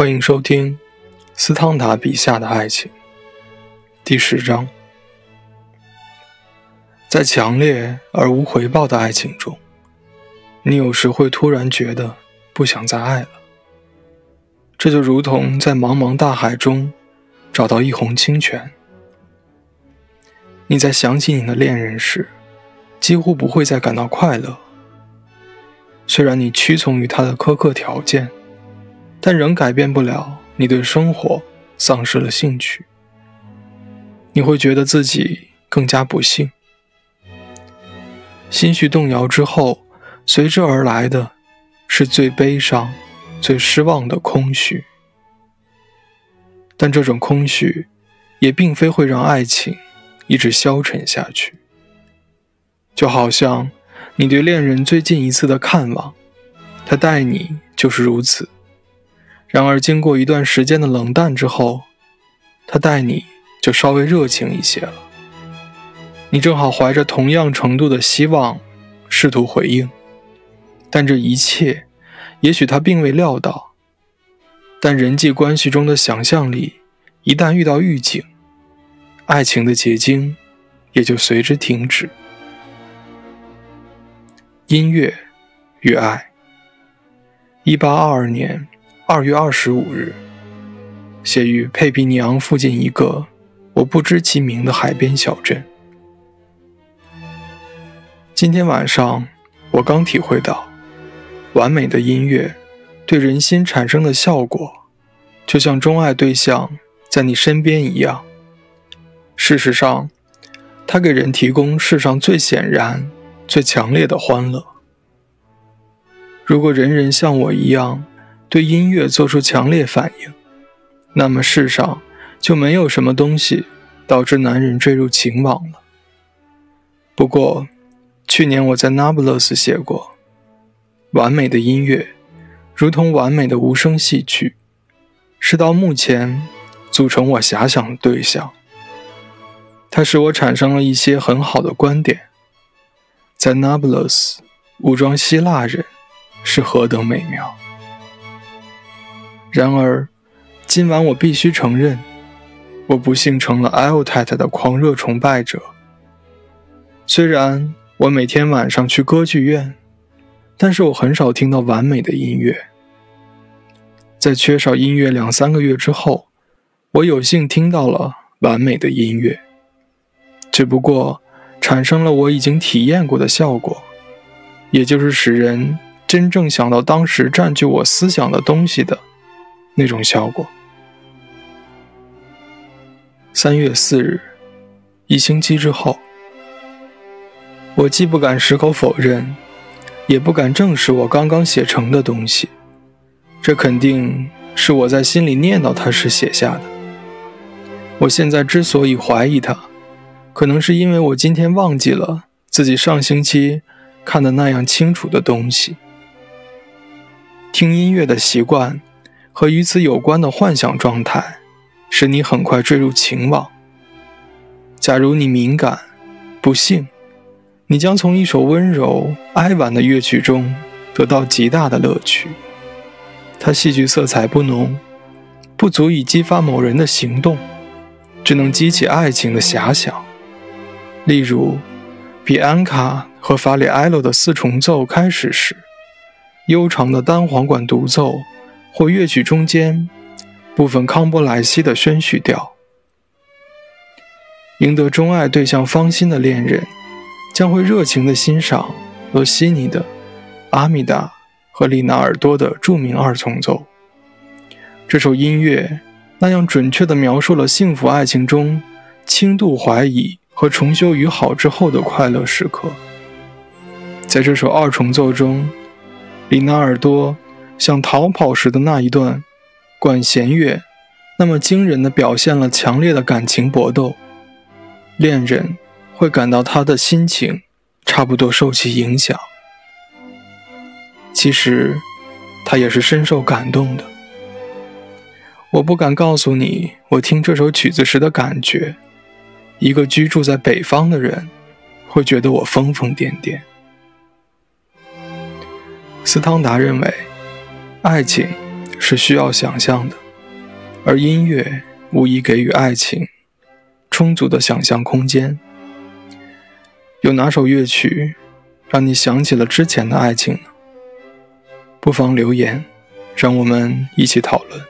欢迎收听斯汤达笔下的爱情第十章。在强烈而无回报的爱情中，你有时会突然觉得不想再爱了。这就如同在茫茫大海中找到一泓清泉。你在想起你的恋人时，几乎不会再感到快乐。虽然你屈从于他的苛刻条件。但仍改变不了你对生活丧失了兴趣。你会觉得自己更加不幸，心绪动摇之后，随之而来的是最悲伤、最失望的空虚。但这种空虚，也并非会让爱情一直消沉下去。就好像你对恋人最近一次的看望，他待你就是如此。然而，经过一段时间的冷淡之后，他待你就稍微热情一些了。你正好怀着同样程度的希望，试图回应，但这一切，也许他并未料到。但人际关系中的想象力，一旦遇到预警，爱情的结晶也就随之停止。音乐与爱，一八二二年。二月二十五日，写于佩皮尼昂附近一个我不知其名的海边小镇。今天晚上，我刚体会到，完美的音乐对人心产生的效果，就像钟爱对象在你身边一样。事实上，它给人提供世上最显然、最强烈的欢乐。如果人人像我一样，对音乐做出强烈反应，那么世上就没有什么东西导致男人坠入情网了。不过，去年我在那不勒斯写过，完美的音乐，如同完美的无声戏曲，是到目前组成我遐想的对象。它使我产生了一些很好的观点。在那不勒斯，武装希腊人是何等美妙！然而，今晚我必须承认，我不幸成了 L 太太的狂热崇拜者。虽然我每天晚上去歌剧院，但是我很少听到完美的音乐。在缺少音乐两三个月之后，我有幸听到了完美的音乐，只不过产生了我已经体验过的效果，也就是使人真正想到当时占据我思想的东西的。那种效果。三月四日，一星期之后，我既不敢矢口否认，也不敢证实我刚刚写成的东西。这肯定是我在心里念叨它时写下的。我现在之所以怀疑它，可能是因为我今天忘记了自己上星期看的那样清楚的东西。听音乐的习惯。和与此有关的幻想状态，使你很快坠入情网。假如你敏感，不幸，你将从一首温柔哀婉的乐曲中得到极大的乐趣。它戏剧色彩不浓，不足以激发某人的行动，只能激起爱情的遐想。例如，比安卡和法里埃洛的四重奏开始时，悠长的单簧管独奏。或乐曲中间部分康波莱西的宣叙调，赢得钟爱对象芳心的恋人将会热情地欣赏罗西尼的《阿米达》和里纳尔多的著名二重奏。这首音乐那样准确地描述了幸福爱情中轻度怀疑和重修于好之后的快乐时刻。在这首二重奏中，里纳尔多。想逃跑时的那一段管弦乐，那么惊人的表现了强烈的感情搏斗。恋人会感到他的心情差不多受其影响。其实，他也是深受感动的。我不敢告诉你我听这首曲子时的感觉。一个居住在北方的人会觉得我疯疯癫癫。斯汤达认为。爱情是需要想象的，而音乐无疑给予爱情充足的想象空间。有哪首乐曲让你想起了之前的爱情呢？不妨留言，让我们一起讨论。